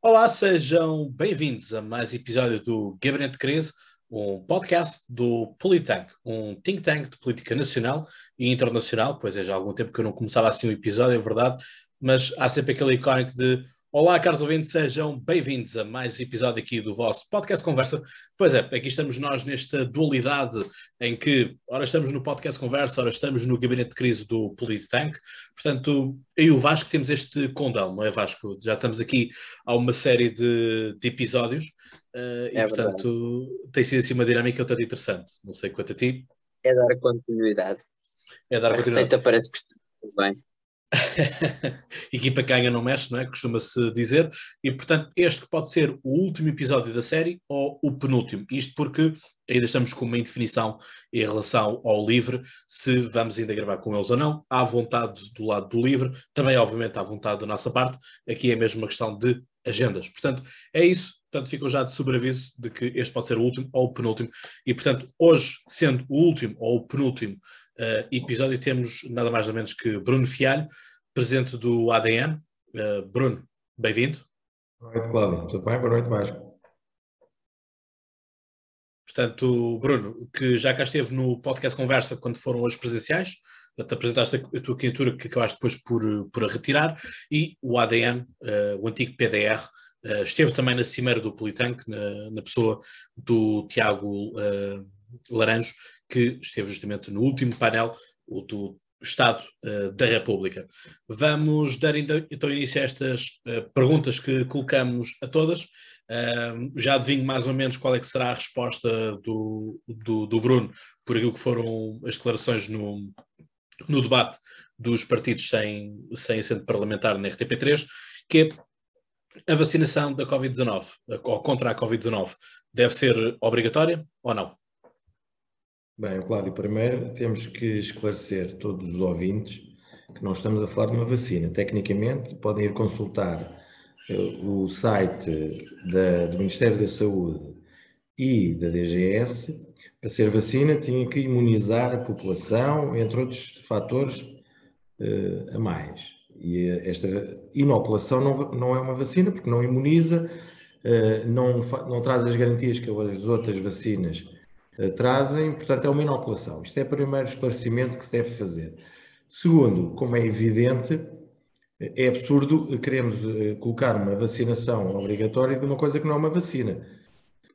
Olá, sejam bem-vindos a mais episódio do Gabinete de Crise, um podcast do Politank, um think tank de política nacional e internacional, pois é já há algum tempo que eu não começava assim um episódio, é verdade, mas há sempre aquele icónico de Olá, caros ouvintes, sejam bem-vindos a mais um episódio aqui do vosso podcast Conversa. Pois é, aqui estamos nós nesta dualidade em que, ora estamos no podcast Conversa, ora estamos no gabinete de crise do Polititank. Portanto, eu e o Vasco temos este condão, não é, Vasco? Já estamos aqui há uma série de, de episódios uh, e, é portanto, tem sido assim uma dinâmica bastante interessante. Não sei quanto a ti. É dar continuidade. É dar a continuidade. receita parece que está bem. Equipa que ganha não mexe, não é? Costuma-se dizer. E, portanto, este pode ser o último episódio da série ou o penúltimo. Isto porque ainda estamos com uma indefinição em relação ao livre, se vamos ainda gravar com eles ou não. Há vontade do lado do livre, também, obviamente, há vontade da nossa parte. Aqui é mesmo uma questão de agendas. Portanto, é isso. Portanto, ficam já de sobreaviso de que este pode ser o último ou o penúltimo. E, portanto, hoje, sendo o último ou o penúltimo uh, episódio, temos nada mais ou menos que Bruno Fialho, presidente do ADN. Uh, eh, Bruno, bem-vindo. Boa noite, Cláudio. Tudo bem? Boa noite, Vasco. Portanto, Bruno, que já cá esteve no podcast Conversa quando foram as presenciais, te apresentaste a, tua candidatura que acabaste depois por, por retirar, e o ADN, uh, eh, o antigo PDR, esteve também na cimeira do Politank, na, na pessoa do Tiago uh, Laranjo, que esteve justamente no último painel, do Estado uh, da República. Vamos dar então início a estas uh, perguntas que colocamos a todas. Uh, já adivinho mais ou menos qual é que será a resposta do, do, do Bruno por aquilo que foram as declarações no, no debate dos partidos sem, sem assento parlamentar na RTP3, que é a vacinação da Covid-19, ou contra a Covid-19, deve ser obrigatória ou não? Bem, Cláudio, primeiro temos que esclarecer todos os ouvintes que não estamos a falar de uma vacina. Tecnicamente, podem ir consultar eh, o site da, do Ministério da Saúde e da DGS. Para ser vacina, tinha que imunizar a população, entre outros fatores uh, a mais. E esta inoculação não, não é uma vacina, porque não imuniza, uh, não, não traz as garantias que as outras vacinas eh, trazem, portanto, é uma inoculação. Isto é o primeiro esclarecimento que se deve fazer. Segundo, como é evidente, é absurdo queremos eh, colocar uma vacinação obrigatória de uma coisa que não é uma vacina.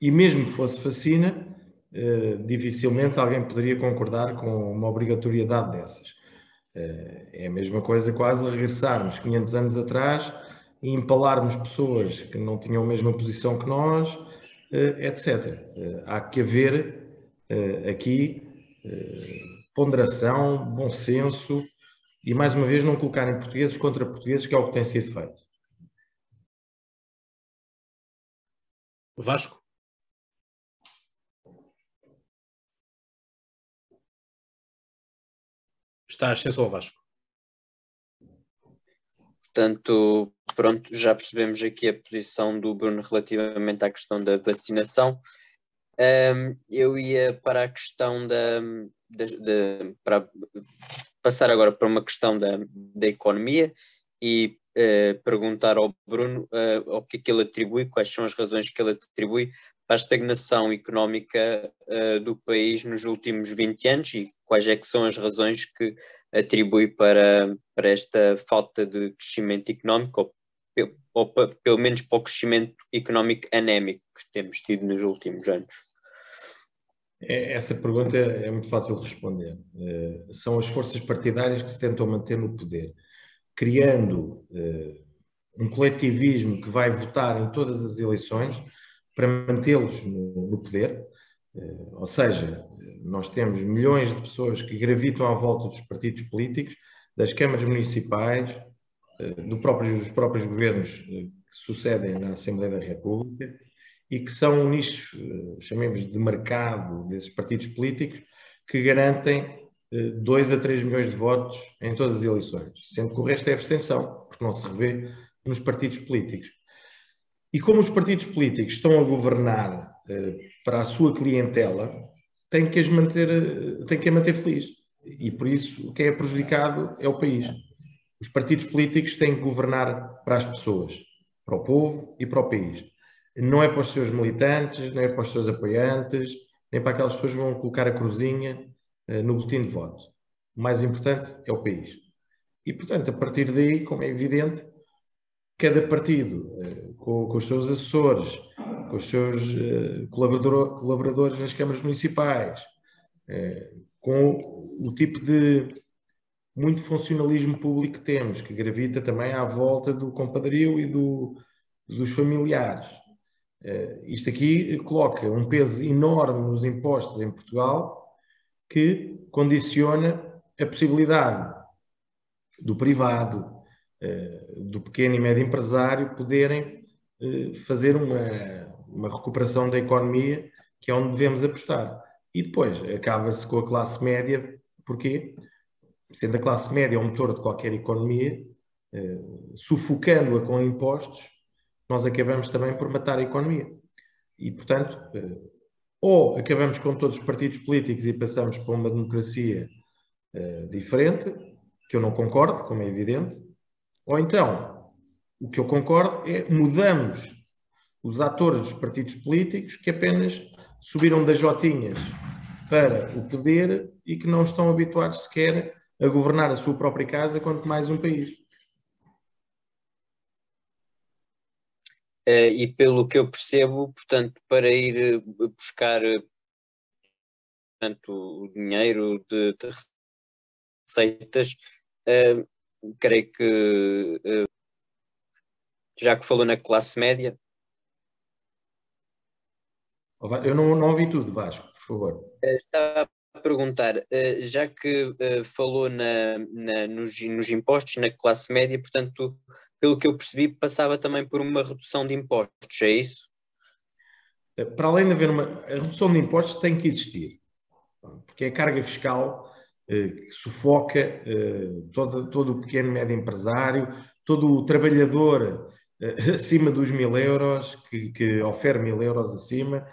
E mesmo que fosse vacina, eh, dificilmente alguém poderia concordar com uma obrigatoriedade dessas. É a mesma coisa quase regressarmos 500 anos atrás e empalarmos pessoas que não tinham a mesma posição que nós, etc. Há que haver aqui ponderação, bom senso e, mais uma vez, não colocarem portugueses contra portugueses, que é o que tem sido feito. Vasco? Está a ascensão Vasco. Portanto, pronto, já percebemos aqui a posição do Bruno relativamente à questão da vacinação. Um, eu ia para a questão da, da, para passar agora para uma questão da, da economia e uh, perguntar ao Bruno uh, ao que é que ele atribui, quais são as razões que ele atribui para a estagnação económica uh, do país nos últimos 20 anos e quais é que são as razões que atribui para, para esta falta de crescimento económico ou, ou pelo menos para o crescimento económico anémico que temos tido nos últimos anos? É, essa pergunta é, é muito fácil de responder. Eh, são as forças partidárias que se tentam manter no poder, criando eh, um coletivismo que vai votar em todas as eleições para mantê-los no, poder. Eh, ou seja, nós temos milhões de pessoas que gravitam à volta dos partidos políticos, das câmaras municipais, do próprio, dos próprios governos que sucedem na Assembleia da República e que são um nicho, eh, chamemos de mercado desses partidos políticos, que garantem 2 eh, a 3 milhões de votos em todas as eleições, sendo que o resto é abstenção, porque não se revê nos partidos políticos. E como os partidos políticos estão a governar eh, para a sua clientela, têm que as manter, têm que a manter feliz. E por isso, o que é prejudicado é o país. Os partidos políticos têm que governar para as pessoas para o povo e para o país. Não é para os seus militantes, não é para os seus apoiantes, nem para aquelas pessoas que vão colocar a cruzinha uh, no boletim de voto. O mais importante é o país. E, portanto, a partir daí, como é evidente, cada partido, uh, com, com, os seus assessores, com os seus uh, colaborador, colaboradores nas câmaras municipais, com o tipo de muito funcionalismo público que temos, que gravita também à volta do compadrio e do, dos familiares. Isto aqui coloca um peso enorme nos impostos em Portugal que condiciona a possibilidade do privado, do pequeno e médio empresário poderem uh, fazer uma, uma recuperação da economia, que é onde devemos apostar. E depois acaba-se com a classe média, porquê? Sendo a classe média o motor de qualquer economia, sufocando-a com impostos, nós acabamos também por matar a economia. E, portanto, eh, ou acabamos com todos os partidos políticos e passamos para uma democracia diferente, que eu não concordo, como é evidente, ou então, o que eu concordo é mudamos os atores dos partidos políticos que apenas subiram das jotinhas para o poder e que não estão habituados sequer a governar a sua própria casa, quanto mais um país. Uh, e pelo que eu percebo, portanto, para ir uh, buscar uh, portanto, o dinheiro de, de receitas, creio que já que falou na classe média. Eu não, não ouvi tudo, Vasco, por favor. Estava perguntar, eh, já que eh, falou na, na, nos, nos, impostos na classe média, portanto, pelo que eu percebi, passava também por uma redução de impostos, é isso? Eh, para além de haver uma. A redução de impostos tem que existir, porque é a carga fiscal que sufoca todo, todo o pequeno e médio empresário, todo o trabalhador acima dos mil euros, que, que mil euros acima.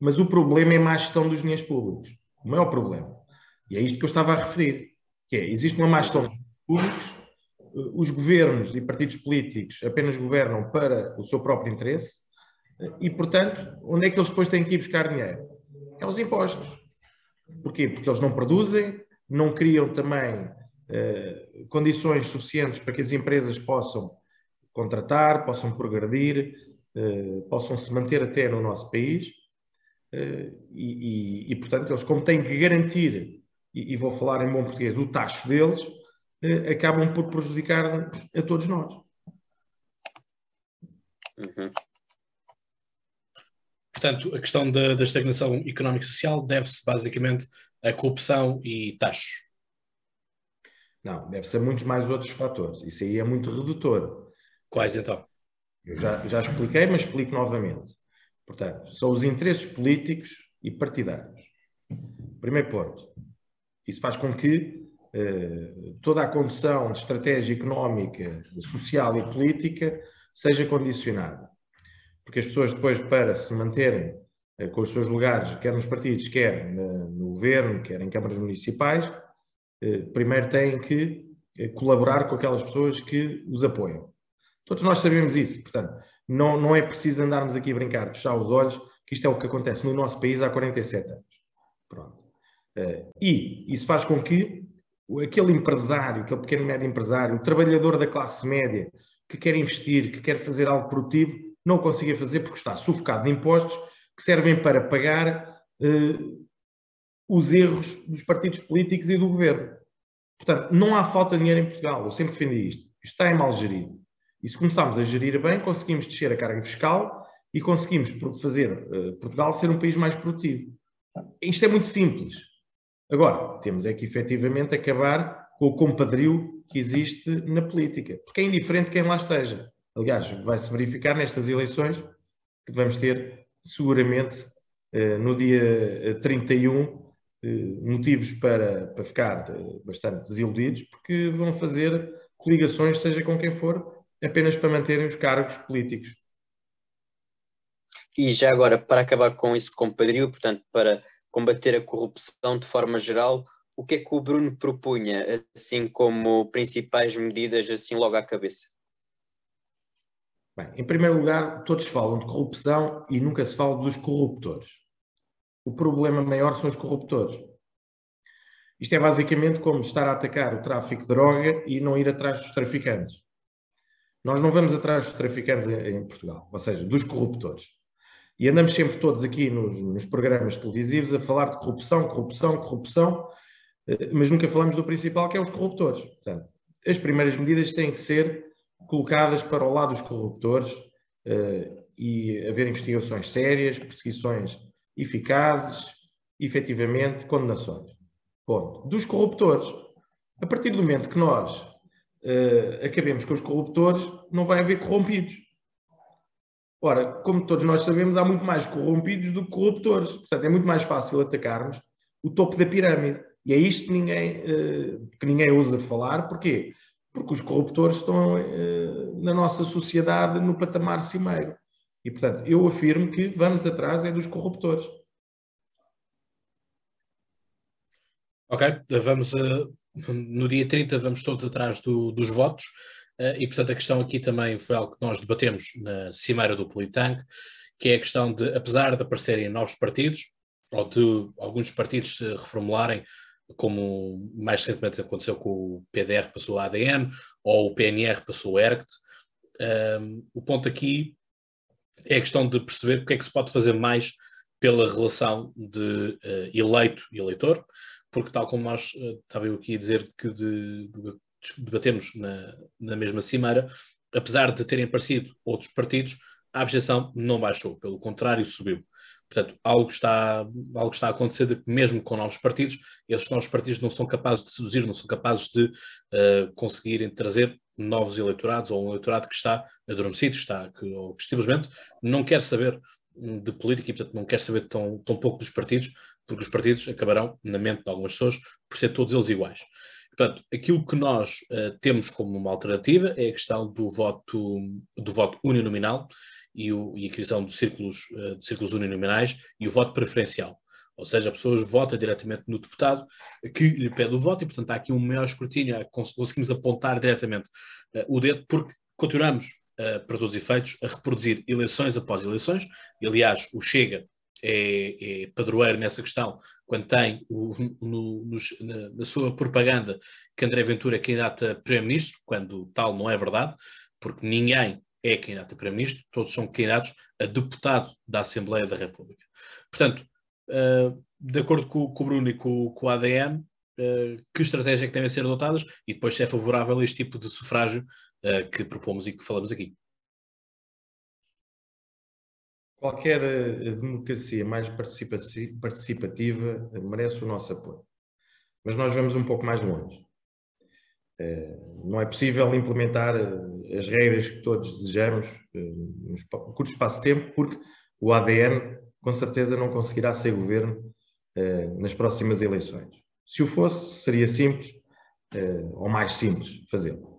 Mas o problema é a má gestão dos dinheiros públicos. O maior problema. E é isto que eu estava a referir. Que é, existe uma má gestão dos públicos, os governos e partidos políticos apenas governam para o seu próprio interesse e, portanto, onde é que eles depois têm que ir buscar dinheiro? É os impostos. Porquê? Porque eles não produzem, não criam também eh, condições suficientes para que as empresas possam contratar, possam progredir, eh, possam se manter até no nosso país eh, e, e, e, portanto, eles, como têm que garantir, e, e, vou falar em bom português, o tacho deles, acabam por prejudicar a todos nós. Uhum. Portanto, a questão da, da estagnação económica e social deve-se basicamente à corrupção e taxos. Não, deve-se a muitos mais outros fatores. Isso aí é muito redutor. Quais então? Eu já, já expliquei, mas explico novamente. Portanto, são os interesses políticos e partidários. Primeiro ponto. Isso faz com que eh, toda a condução de estratégia económica, social e política seja condicionada. Porque as pessoas depois, para se manterem eh, com os seus lugares, quer nos partidos, quer no, no governo, quer em câmaras municipais, eh, primeiro têm que eh, colaborar com aquelas pessoas que os apoiam. Todos nós sabemos isso. Portanto, não, não é preciso andarmos aqui a brincar, fechar os olhos, que isto é o que acontece no nosso país há 47 anos. Pronto. E isso faz com que aquele empresário, aquele pequeno médio empresário, o trabalhador da classe média que quer investir, que quer fazer algo produtivo, não o consiga fazer porque está sufocado de impostos que servem para pagar uh, os erros dos partidos políticos e do governo. Portanto, não há falta de dinheiro em Portugal. Eu sempre defendi isto. Isto está mal gerido. E se começarmos a gerir bem, conseguimos descer a carga fiscal e conseguimos fazer uh, Portugal ser um país mais produtivo. Isto é muito simples. Agora, temos é que efetivamente acabar com o compadrio que existe na política, porque é indiferente quem lá esteja. Aliás, vai-se verificar nestas eleições que vamos ter seguramente uh, no dia 31 uh, eh, motivos para, para ficar bastante desiludidos, porque vão fazer coligações, seja com quem for, apenas para manterem os cargos políticos. E já agora, para acabar com isso compadrio, portanto, para combater a corrupção de forma geral, o que é que o Bruno propunha, assim como principais medidas, assim logo à cabeça? Bem, em primeiro lugar, todos falam de corrupção e nunca se fala dos corruptores. O problema maior são os corruptores. Isto é basicamente como estar a atacar o tráfico de droga e não ir atrás dos traficantes. Nós não vamos atrás dos traficantes em, Portugal, ou seja, dos corruptores. E andamos sempre todos aqui nos, nos programas televisivos a falar de corrupção, corrupção, corrupção, eh, mas nunca falamos do principal, que é os corruptores. Portanto, as primeiras medidas têm que ser colocadas para o lado dos corruptores uh, e haver investigações sérias, perseguições eficazes, efetivamente, condenações. Ponto. Dos corruptores. A partir do momento que nós uh, acabemos com os corruptores, não vai haver corrompidos. Ora, como todos nós sabemos, há muito mais corrompidos do que corruptores. Portanto, é muito mais fácil atacarmos o topo da pirâmide. E é isto que ninguém, uh, que ninguém usa falar. Porquê? Porque os corruptores estão uh, na nossa sociedade no patamar cimeiro. E, portanto, eu afirmo que vamos atrás é dos corruptores. Ok, vamos uh, no dia 30 vamos todos atrás do, dos votos uh, e portanto a questão aqui também foi algo que nós debatemos na cimeira do Politang, que é a questão de, apesar de aparecerem novos partidos, ou de alguns partidos se reformularem, como mais recentemente aconteceu com o PDR passou a ADN, ou o PNR passou a ERCT, um, o ponto aqui é a questão de perceber o que é que se pode fazer mais pela relação de uh, eleito e eleitor, porque tal como nós uh, estava eu aqui a dizer que de, de, debatemos na, na mesma cimeira, apesar de terem aparecido outros partidos, a abstenção não baixou, pelo contrário, subiu. Portanto, algo está, algo está a acontecer de que, mesmo com novos partidos, esses novos partidos não são capazes de seduzir, não são capazes de uh, conseguirem trazer novos eleitorados ou um eleitorado que está adormecido, está, que, ou que simplesmente não quer saber de política e, portanto, não quer saber tão, tão pouco dos partidos, porque os partidos acabarão, na mente de algumas pessoas, por ser todos eles iguais. Portanto, aquilo que nós uh, temos como uma alternativa é a questão do voto, do voto uninominal e, o, e a criação de círculos, uh, de círculos uninominais e o voto preferencial. Ou seja, a pessoa vota diretamente no deputado que lhe pede o voto e, portanto, há aqui um maior escrutínio, conseguimos apontar diretamente uh, o dedo, porque continuamos para todos os efeitos, a reproduzir eleições após eleições. E, aliás, o Chega é, é padroeiro nessa questão, quando tem o, no, na, na, sua propaganda que André Ventura é candidato a Primeiro-Ministro, quando tal não é verdade, porque ninguém é candidato a Primeiro-Ministro, todos são candidatos a deputado da Assembleia da República. Portanto, uh, de acordo com, com, o Bruno e com, com o ADN, uh, que estratégia é que devem ser adotadas e depois se é favorável a este tipo de sufrágio uh, que propomos e que falamos aqui. Qualquer eh, democracia mais participativa merece o nosso apoio. Mas nós vamos um pouco mais longe. Eh, não é possível implementar eh, as regras que todos desejamos num curto espaço de tempo, porque o ADN com certeza não conseguirá ser governo nas próximas eleições. Se o fosse, seria simples, ou mais simples, fazê-lo.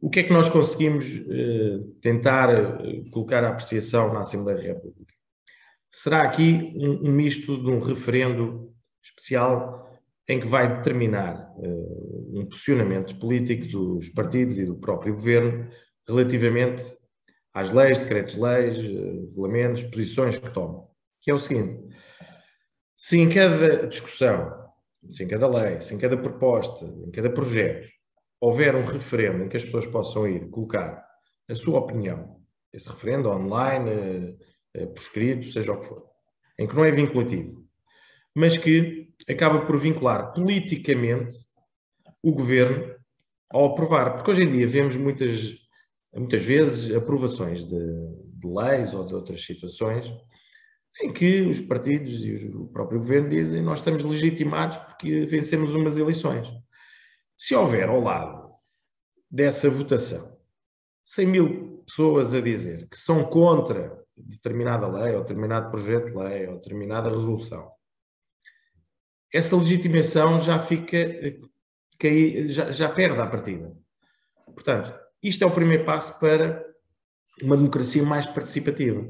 O que é que nós conseguimos eh, tentar eh, colocar a apreciação na Assembleia da República? Será aqui um, misto de um referendo especial em que vai determinar uh, um posicionamento político dos partidos e do próprio governo relativamente às leis, decretos-leis, regulamentos, posições que tomam. Que é o seguinte: se em cada discussão, se em cada lei, se em cada proposta, em cada projeto, houver um referendo em que as pessoas possam ir colocar a sua opinião, esse referendo online, eh, eh, por escrito, seja o que for, em que não é vinculativo, mas que acaba por vincular politicamente o governo ao aprovar. Porque hoje em dia vemos muitas, muitas vezes aprovações de, de leis ou de outras situações em que os partidos e o próprio governo dizem nós estamos legitimados porque vencemos umas eleições. Se houver ao lado dessa votação 100 mil pessoas a dizer que são contra determinada lei, ou determinado projeto de lei, ou determinada resolução, essa legitimação já fica, já, já perde a partida. Portanto, isto é o primeiro passo para uma democracia mais participativa.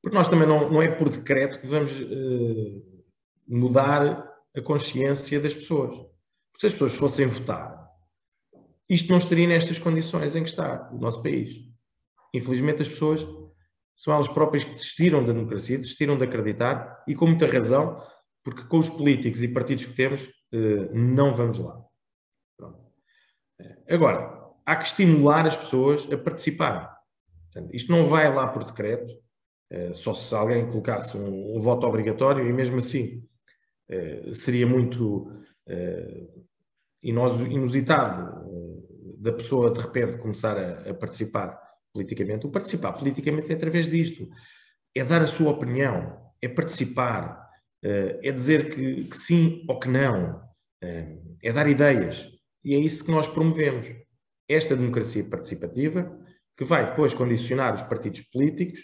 Porque nós também não, não é por decreto que vamos uh, mudar a consciência das pessoas. Se as pessoas fossem votar, isto não estaria nestas condições em que está o nosso país. infelizmente as pessoas são elas próprias que desistiram da democracia, desistiram de acreditar e com muita razão, porque com os políticos e partidos que temos, eh, não vamos lá. Pronto. Agora, há que estimular as pessoas a participarem. Portanto, isto não vai lá por decreto, eh, só se alguém colocasse um, um voto obrigatório e mesmo assim eh, seria muito inusitado da pessoa de repente começar a, a participar politicamente. O participar politicamente é através disto. É dar a sua opinião, é participar, é dizer que, que sim ou que não, é dar ideias. E é isso que nós promovemos. Esta democracia participativa, que vai depois condicionar os partidos políticos,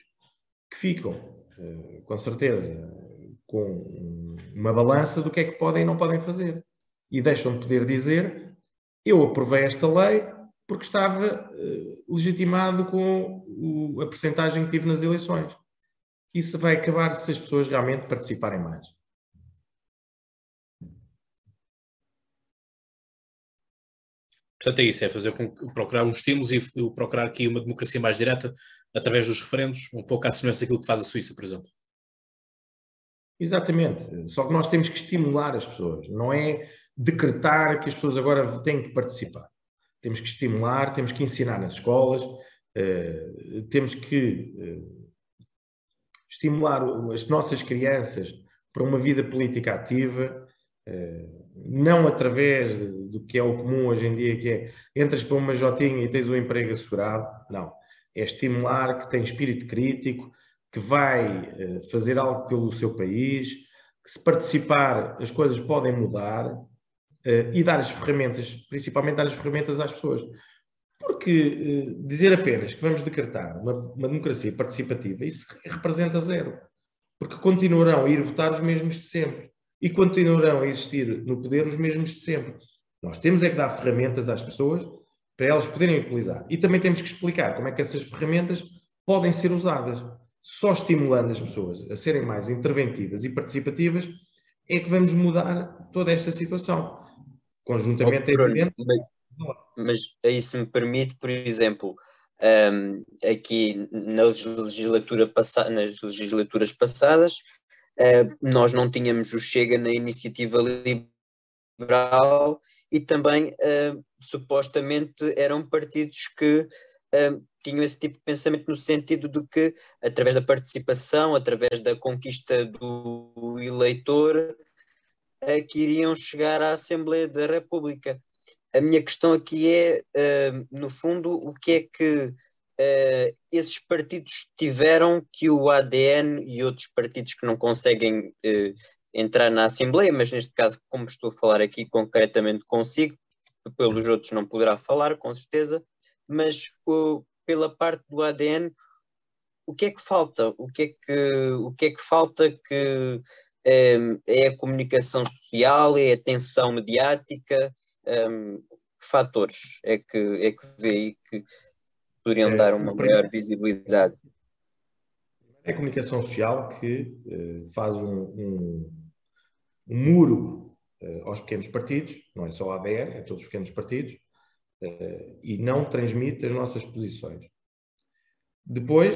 que ficam, eh, com certeza, com uma balança do que é que podem e não podem fazer. E deixam de poder dizer: eu aprovei esta lei porque estava eh, legitimado com a percentagem que tive nas eleições. Isso vai acabar se as pessoas realmente participarem mais. Portanto, é isso, é fazer com, procurar uns estímulos e procurar aqui uma democracia mais direta através dos referendos, um pouco à semelhança daquilo que faz a Suíça, por exemplo. Exatamente, só que nós temos que estimular as pessoas, não é decretar que as pessoas agora têm que participar. Temos que estimular, temos que ensinar nas escolas, uh, temos que uh, estimular as nossas crianças para uma vida política ativa, uh, não através do que é o comum hoje em dia, que é entras para uma jotinha e tens um emprego assegurado. Não. É estimular que tem espírito crítico, que vai fazer algo pelo seu país, que se participar as coisas podem mudar e dar as ferramentas, principalmente dar as ferramentas às pessoas. Porque eh, dizer apenas que vamos decretar uma, uma democracia participativa, isso representa zero. Porque continuarão a ir votar os mesmos de sempre e continuarão a existir no poder os mesmos de sempre. Nós temos é que dar ferramentas às pessoas para elas poderem utilizar. E também temos que explicar como é que essas ferramentas podem ser usadas. Só estimulando as pessoas a serem mais interventivas e participativas é que vamos mudar toda esta situação. Conjuntamente oh, Bruno, é evidente. Mas, mas aí se me permite, por exemplo, um, aqui na legislatura passa nas legislaturas passadas, uh, nós não tínhamos o Chega na iniciativa liberal e também uh, supostamente eram partidos que uh, tinham esse tipo de pensamento no sentido de que através da participação, através da conquista do eleitor, que iriam chegar à Assembleia da República. A minha questão aqui é, no fundo, o que é que uh, esses partidos tiveram que o ADN e outros partidos que não conseguem uh, entrar na Assembleia, mas neste caso, como estou a falar aqui concretamente consigo, pelos outros não poderá falar, com certeza, mas uh, pela parte do ADN, o que é que falta? O que é que, o que, é que falta que é a comunicação social, é a atenção mediática? Um, que fatores é que, é que vê aí que poderiam é, dar uma maior visibilidade. É a comunicação social que uh, faz um, um, um muro uh, aos pequenos partidos, não é só a ABR, é todos os pequenos partidos, uh, e não transmite as nossas posições. Depois,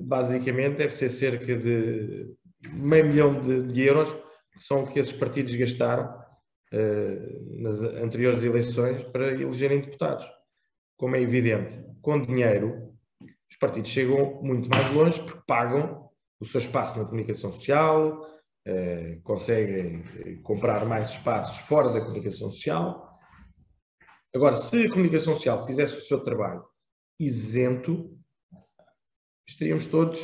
basicamente, deve ser cerca de meio milhão de, de euros, que são o que esses partidos gastaram nas anteriores eleições para elegerem deputados como é evidente, com dinheiro, os partidos chegam muito mais longe porque pagam o seu espaço na comunicação social, eh, conseguem eh, comprar mais espaços fora da comunicação social. Agora, se a comunicação social fizesse o seu trabalho isento, estaríamos todos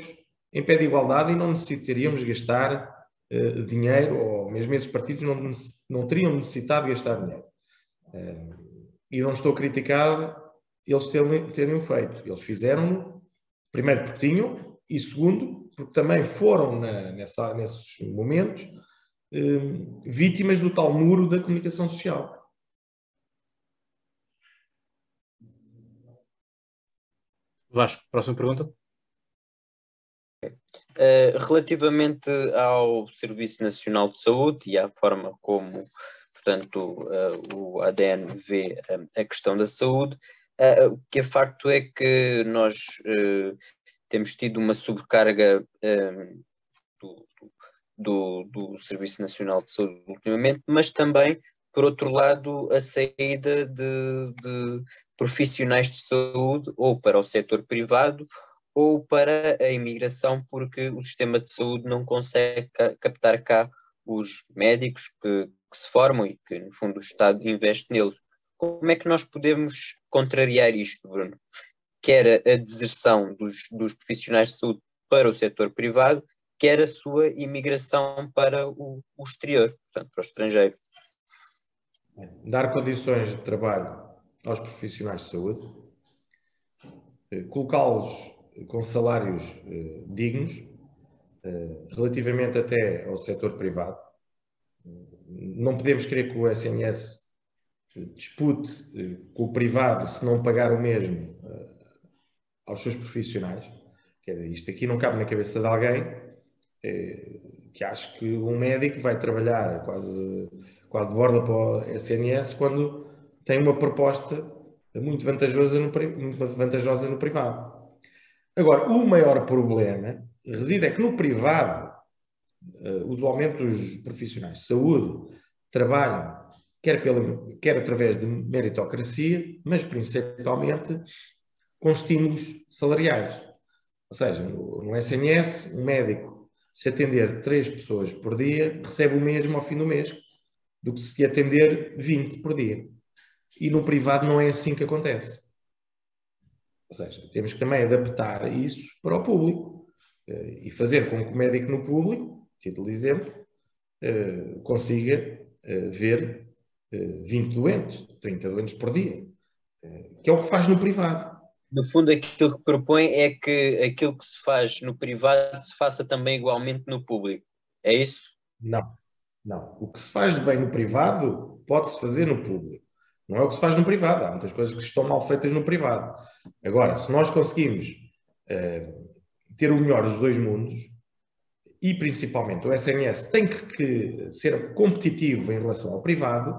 em pé de igualdade e não necessitaríamos gastar eh, dinheiro, ou mesmo esses partidos não, não teriam necessitado de gastar dinheiro. Eh, e não estou a criticar eles terem, terem feito. Eles fizeram, primeiro porque tinham, e segundo, porque também foram na, nessa, nesses momentos eh, vítimas do tal muro da comunicação social. Vasco, próxima pergunta. Uh, relativamente ao Serviço Nacional de Saúde e à forma como, portanto, uh, o ADN vê uh, a questão da saúde, o que é facto é que nós temos tido uma sobrecarga do, do, do, Serviço Nacional de Saúde ultimamente, mas também, por outro lado, a saída de, de profissionais de saúde ou para o setor privado ou para a imigração, porque o sistema de saúde não consegue captar cá os médicos que, que se formam e que, no fundo, o Estado investe neles. Como é que nós podemos contrariar isto, Bruno? Quer a deserção dos, dos profissionais de saúde para o setor privado, quer a sua imigração para o, o exterior, portanto, para o estrangeiro. Dar condições de trabalho aos profissionais de saúde, eh, colocá-los com salários eh, dignos, eh, relativamente até ao setor privado. Não podemos querer que o SNS dispute eh, com o privado se não pagar o mesmo eh, aos seus profissionais. Quer dizer, isto aqui não cabe na cabeça de alguém eh, que acha que um médico vai trabalhar quase, quase de borda para o SNS quando tem uma proposta muito vantajosa no, muito vantajosa no privado. Agora, o maior problema reside é que no privado, usualmente os profissionais de saúde trabalham quer, pela, quer através de meritocracia, mas principalmente com estímulos salariais. Ou seja, no, no SNS, um médico, se atender três pessoas por dia, recebe o mesmo ao fim do mês do que se atender 20 por dia. E no privado não é assim que acontece. Ou seja, temos que também adaptar isso para o público eh, e fazer com que o médico no público, título de exemplo, eh, consiga eh, ver 20 doentes, 30 doentes por dia, que é o que faz no privado. No fundo, aquilo que propõe é que aquilo que se faz no privado se faça também igualmente no público. É isso? Não, não. O que se faz de bem no privado pode-se fazer no público. Não é o que se faz no privado. Há muitas coisas que estão mal feitas no privado. Agora, se nós conseguimos uh, ter o melhor dos dois mundos, e principalmente o SNS tem que, que ser competitivo em relação ao privado,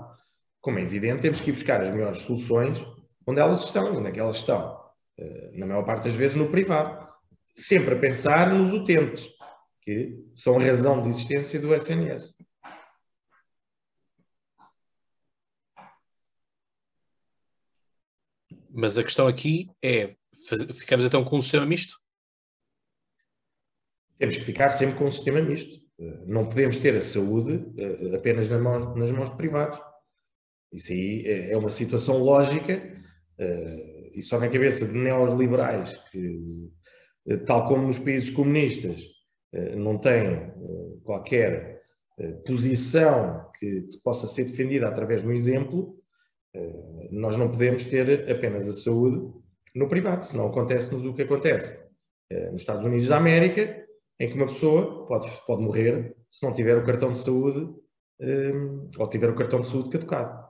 como é evidente, temos que ir buscar as melhores soluções onde elas estão, onde é que elas estão. Eh, na maior parte das vezes no privado. Sempre a pensar nos utentes, que são a razão de existência do SNS. Mas a questão aqui é: ficamos então com um sistema misto? Temos que ficar sempre com um sistema misto. Eh, não podemos ter a saúde eh, apenas nas mãos, nas mãos de privados. Isso aí é, é uma situação lógica uh, e só na cabeça de neoliberais que, uh, tal como nos países comunistas, não têm qualquer posição que, possa ser defendida através de um exemplo, nós não podemos ter apenas a saúde no privado, senão acontece-nos o que acontece nos Estados Unidos da América, em que uma pessoa pode, pode morrer se não tiver o cartão de saúde ou tiver o cartão de saúde caducado.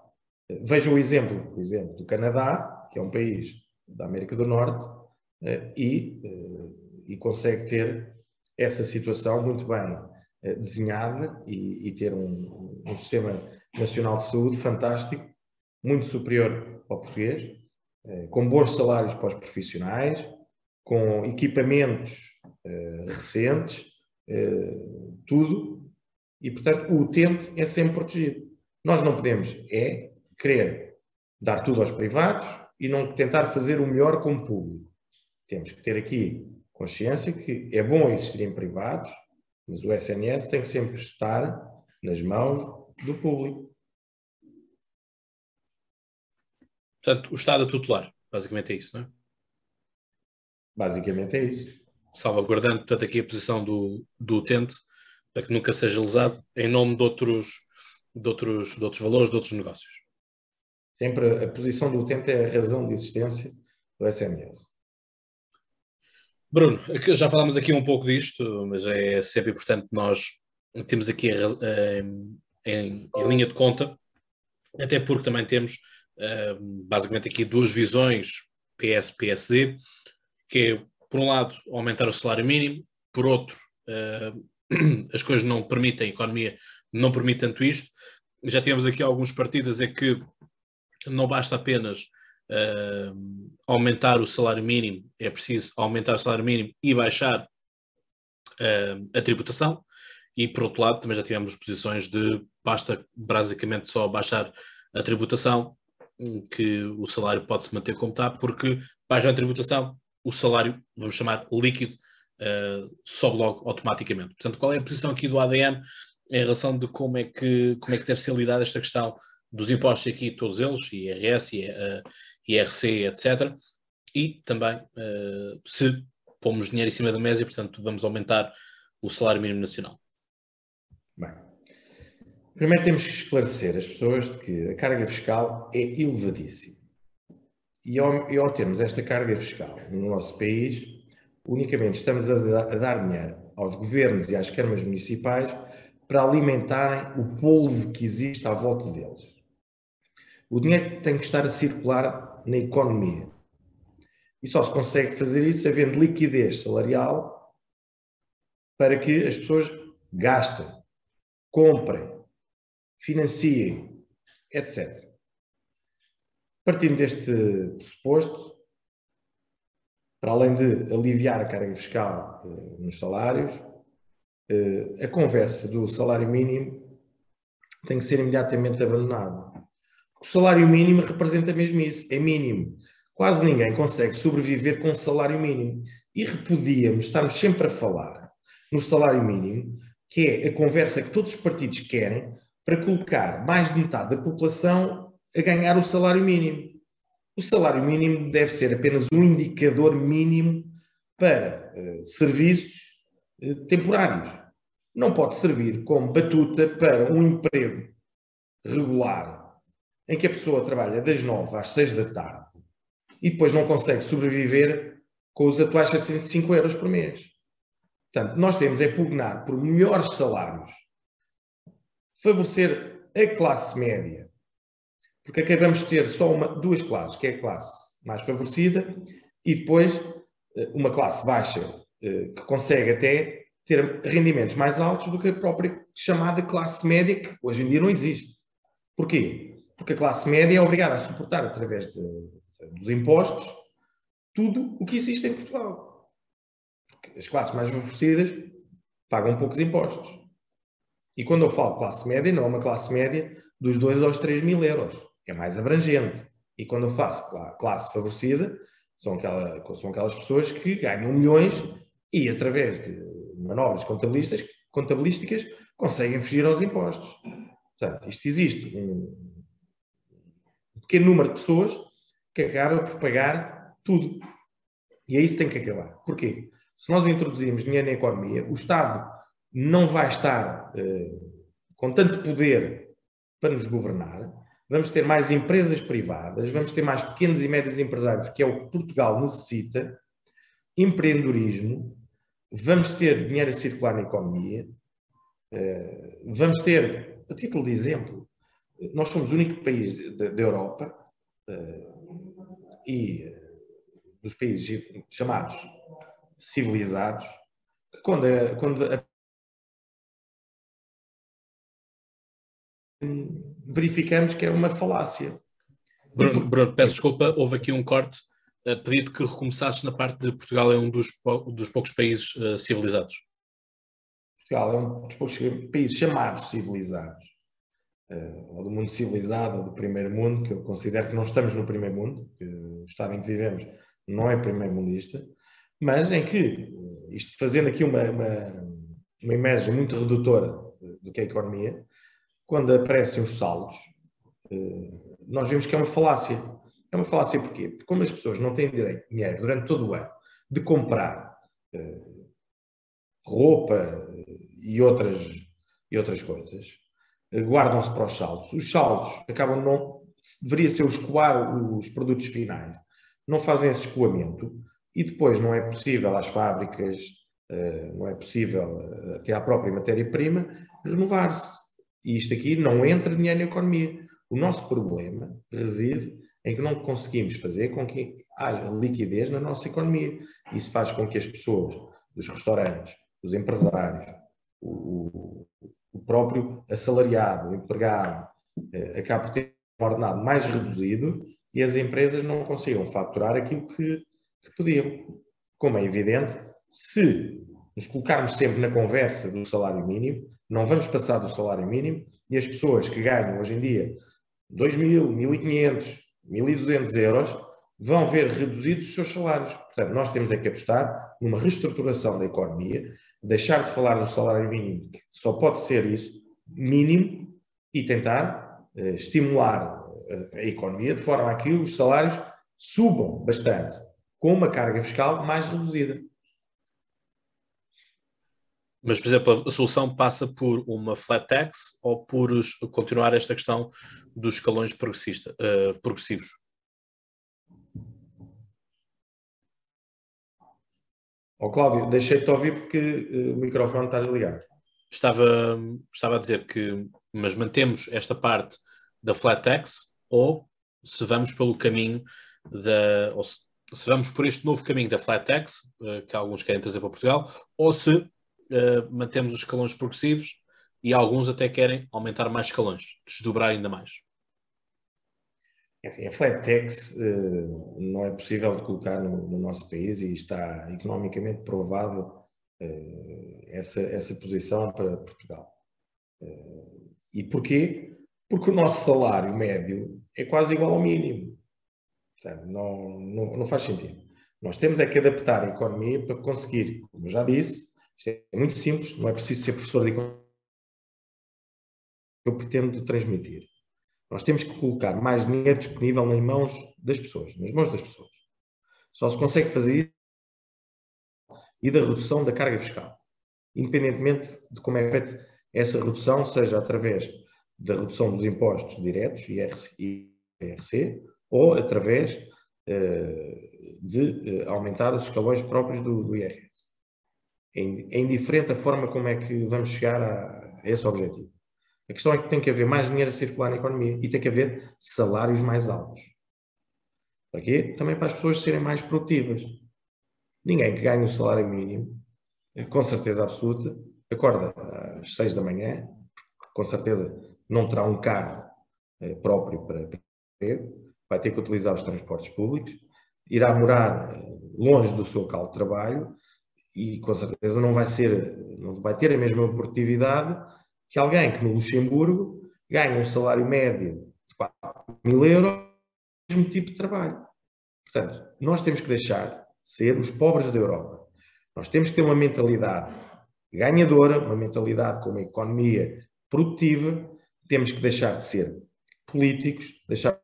Veja o exemplo, por exemplo, do Canadá, que é um país da América do Norte, eh, e, eh, e consegue ter essa situação muito bem eh, desenhada e, e ter um, um, sistema nacional de saúde fantástico, muito superior ao português, com bons salários para os profissionais, com equipamentos recentes, tudo, e portanto o utente é sempre protegido. Nós não podemos é querer dar tudo aos privados e não tentar fazer o melhor como público. Temos que ter aqui consciência que é bom existirem privados, mas o SNS tem que sempre estar nas mãos do público. Portanto, o Estado a tutelar, basicamente é isso, não é? Basicamente é isso. Salvaguardando, portanto, aqui a posição do, do utente, para que nunca seja lesado, em nome de outros, de outros, de outros valores, de outros negócios. Sempre a posição do utente é a razão de existência do SMS. Bruno, já falámos aqui um pouco disto, mas é sempre importante nós temos aqui a, a, em, em, linha de conta, até porque também temos basicamente aqui duas visões PS-PSD, que é, por um lado, aumentar o salário mínimo, por outro, uh, as coisas não permitem, a economia não permite tanto isto. Já tivemos aqui alguns partidos é que não basta apenas uh, aumentar o salário mínimo, é preciso aumentar o salário mínimo e baixar a tributação. E por outro lado, também já tivemos posições de basta basicamente só baixar a tributação, que o salário pode se manter como está, porque baixa a tributação, o salário, vamos chamar líquido, uh, sobe logo automaticamente. Portanto, qual é a posição aqui do ADN em relação de como é que, como é que deve ser lidada esta questão dos impostos aqui, todos eles, IRS, IRC, etc. E também uh, se pomos dinheiro em cima da mesa e, portanto, vamos aumentar o salário mínimo nacional. Bem, primeiro temos que esclarecer as pessoas de que a carga fiscal é elevadíssima. E ao, e ao termos esta carga fiscal no nosso país, unicamente estamos a, a dar dinheiro aos governos e às câmaras municipais para alimentarem o polvo que existe à volta deles. O dinheiro tem que estar a circular na economia. E só se consegue fazer isso havendo liquidez salarial para que as pessoas gastem, comprem, financiem, etc. Partindo deste pressuposto, para além de aliviar a carga fiscal eh, nos salários, eh, a conversa do salário mínimo tem que ser imediatamente abandonada. O salário mínimo representa mesmo isso, é mínimo. Quase ninguém consegue sobreviver com um salário mínimo. E repudíamos, estamos sempre a falar no salário mínimo, que é a conversa que todos os partidos querem para colocar mais de metade da população a ganhar o salário mínimo. O salário mínimo deve ser apenas um indicador mínimo para uh, serviços uh, temporários. Não pode servir como batuta para um emprego regular, em que a pessoa trabalha das 9 às 6 da tarde e depois não consegue sobreviver com os atuais 705 euros por mês. Portanto, nós temos é pugnar por melhores salários, favorecer a classe média, porque acabamos de ter só uma, duas classes, que é a classe mais favorecida e depois eh, uma classe baixa eh, que consegue até ter rendimentos mais altos do que a própria chamada classe média, que hoje em dia não existe. Porquê? Porque a classe média é obrigada a suportar, através de, dos impostos, tudo o que existe em Portugal. Porque as classes mais favorecidas pagam poucos impostos. E quando eu falo classe média, não é uma classe média dos 2 aos 3 mil euros é mais abrangente. E quando eu faço classe favorecida, são, aquela, são aquelas pessoas que ganham milhões e, através de manobras contabilísticas, contabilísticas conseguem fugir aos impostos. Portanto, isto existe um pequeno número de pessoas que acaba por pagar tudo. E é isso que tem que acabar. Porquê? Se nós introduzirmos dinheiro na economia, o Estado não vai estar eh, com tanto poder para nos governar, vamos ter mais empresas privadas, vamos ter mais pequenos e médios empresários, que é o que Portugal necessita, empreendedorismo, vamos ter dinheiro a circular na economia, eh, vamos ter, a título de exemplo, nós somos o único país da Europa eh, e dos países chamados civilizados, quando a, quando a verificamos que é uma falácia. Bruno, Bruno peço desculpa, houve aqui um corte. Uh, pedi que recomeçasses na parte de Portugal é um dos, dos poucos países uh, civilizados. Portugal é um dos poucos países chamados civilizados, uh, ou do mundo civilizado, ou do primeiro mundo, que eu considero que não estamos no primeiro mundo, que o estado em que vivemos não é primeiro mundista, mas em que, isto fazendo aqui uma, uma, uma imagem muito redutora do que é a economia, quando aparecem os saldos, eh, nós vemos que é uma falácia. É uma falácia porquê? Porque como as pessoas não têm direito dinheiro durante todo o ano de comprar eh, roupa eh, e outras, e outras coisas, guardam-se para os saldos. Os saldos acabam não... Deveria ser escoar os produtos finais. Não fazem esse escoamento e depois não é possível às fábricas, não é possível até à própria matéria-prima renovar-se. E isto aqui não entra dinheiro na economia. O nosso problema reside em que não conseguimos fazer com que haja liquidez na nossa economia. Isso faz com que as pessoas, os restaurantes, os empresários, o, o próprio assalariado, o empregado, eh, acabe por ter um ordenado mais reduzido e as empresas não consigam faturar aquilo que, que podiam. Como é evidente, se nos colocarmos sempre na conversa do salário mínimo, não vamos passar do salário mínimo e as pessoas que ganham hoje em dia 2.000, 1.500, 1.200 euros vão ver reduzidos os seus salários. Portanto, nós temos é que apostar numa reestruturação da economia, deixar de falar do salário mínimo, que só pode ser isso, mínimo, e tentar eh, estimular a, a economia de forma a que os salários subam bastante, com uma carga fiscal mais reduzida. Mas, por exemplo, a solução passa por uma flat tax ou por continuar esta questão dos escalões uh, progressivos? Oh, Cláudio, deixei-te ouvir porque uh, o microfone está desligado. Estava, estava a dizer que, mas mantemos esta parte da flat tax ou se vamos pelo caminho da, ou se, se vamos por este novo caminho da flat tax, uh, que alguns querem trazer para Portugal, ou se uh, mantemos os escalões progressivos e alguns até querem aumentar mais escalões, desdobrar ainda mais. É assim, a flat tax uh, não é possível de colocar no, no, nosso país e está economicamente provado uh, essa, essa posição para Portugal. E porquê? Porque o nosso salário médio é quase igual ao mínimo. Portanto, não, não, não faz sentido. Nós temos é que adaptar a economia para conseguir, como já disse, isto é muito simples, não é preciso ser professor de economia. Eu pretendo transmitir. Nós temos que colocar mais dinheiro disponível nas mãos das pessoas, nas mãos das pessoas. Só se consegue fazer isso e da redução da carga fiscal, independentemente de como é feita essa redução, seja através da redução dos impostos diretos, IRC, ou através uh, de uh, aumentar os escalões próprios do, do IRS é indiferente a forma como é que vamos chegar a, esse objetivo. A questão é que tem que haver mais dinheiro a circular na economia e tem que haver salários mais altos. Para quê? Também para as pessoas serem mais produtivas. Ninguém que ganhe o salário mínimo, com certeza absoluta, acorda às seis da manhã, com certeza não terá um carro eh, próprio para ter, vai ter que utilizar os transportes públicos, irá morar eh, longe do seu local de trabalho e com certeza não vai ser, não vai ter a mesma produtividade que alguém que no Luxemburgo ganha um salário médio de 4 mil euros mesmo tipo de trabalho. Portanto, nós temos que deixar de ser os pobres da Europa. Nós temos que ter uma mentalidade ganhadora, uma mentalidade com uma economia produtiva, temos que deixar de ser políticos, deixar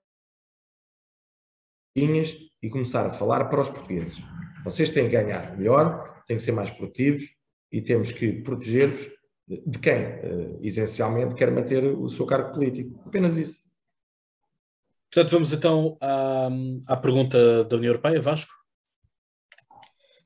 e começar a falar para os portugueses. Vocês têm que ganhar melhor, têm que ser mais produtivos e temos que proteger-vos de quem, uh, essencialmente, quer manter o seu cargo político. Apenas isso. Portanto, vamos então à, à pergunta da União Europeia, Vasco.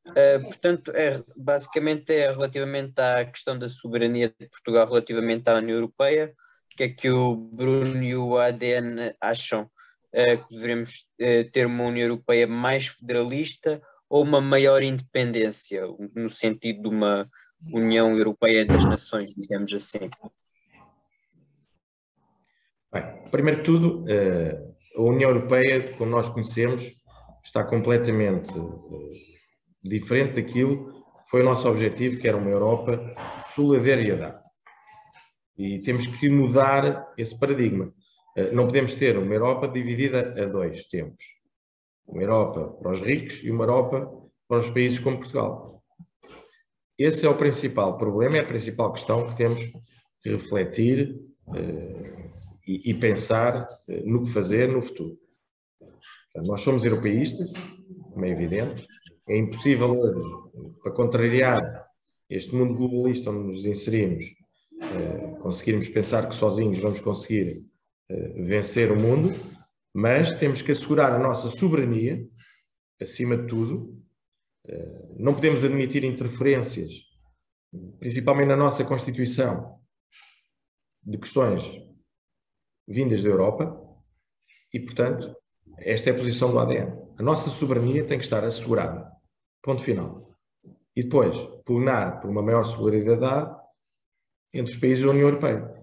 Uh, portanto, é, basicamente é relativamente à questão da soberania de Portugal relativamente à União Europeia, o que é que o Bruno e o ADN acham uh, que devemos uh, ter uma União Europeia mais federalista ou uma maior independência, no sentido de uma União Europeia das Nações, digamos assim? Bem, primeiro de tudo, eh, a União Europeia, como nós conhecemos, está completamente eh, diferente daquilo que foi o nosso objetivo, que era uma Europa de solidariedade. E temos que mudar esse paradigma. Eh, não podemos ter uma Europa dividida a dois tempos. Uma Europa para os ricos e uma Europa para os países como Portugal. Esse é o principal problema, é a principal questão que temos que refletir uh, e, e, pensar uh, no que fazer no futuro. nós somos europeístas, como é evidente, é impossível hoje, para contrariar este mundo globalista onde nos inserimos, uh, conseguirmos pensar que sozinhos vamos conseguir vencer o mundo, mas temos que assegurar a nossa soberania, acima de tudo. Eh, não podemos admitir interferências, principalmente na nossa Constituição, de questões vindas da Europa, e, portanto, esta é a posição do ADN. A nossa soberania tem que estar assegurada. Ponto final. E depois, pugnar por uma maior solidariedade entre os países da União Europeia.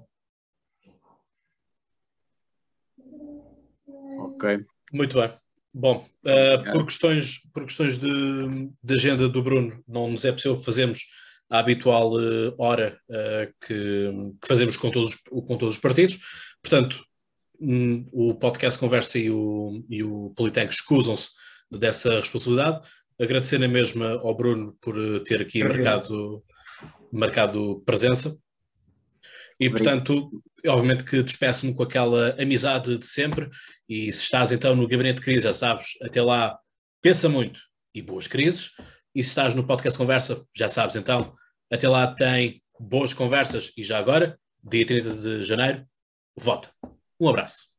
Ok. Muito bem. Bom, uh, por questões, por questões de, de, agenda do Bruno, não nos é possível fazermos a habitual uh, hora uh, que, que, fazemos com todos, com todos os partidos. Portanto, um, o podcast Conversa e o, e o Politank escusam-se dessa responsabilidade. Agradecer na mesma ao Bruno por ter aqui marcado, marcado presença. E, portanto, obviamente que despeço-me com aquela amizade de sempre. E se estás então no gabinete de crise, já sabes, até lá, pensa muito e boas crises. E se estás no podcast Conversa, já sabes então, até lá tem boas conversas. E já agora, dia 30 de janeiro, vota. Um abraço.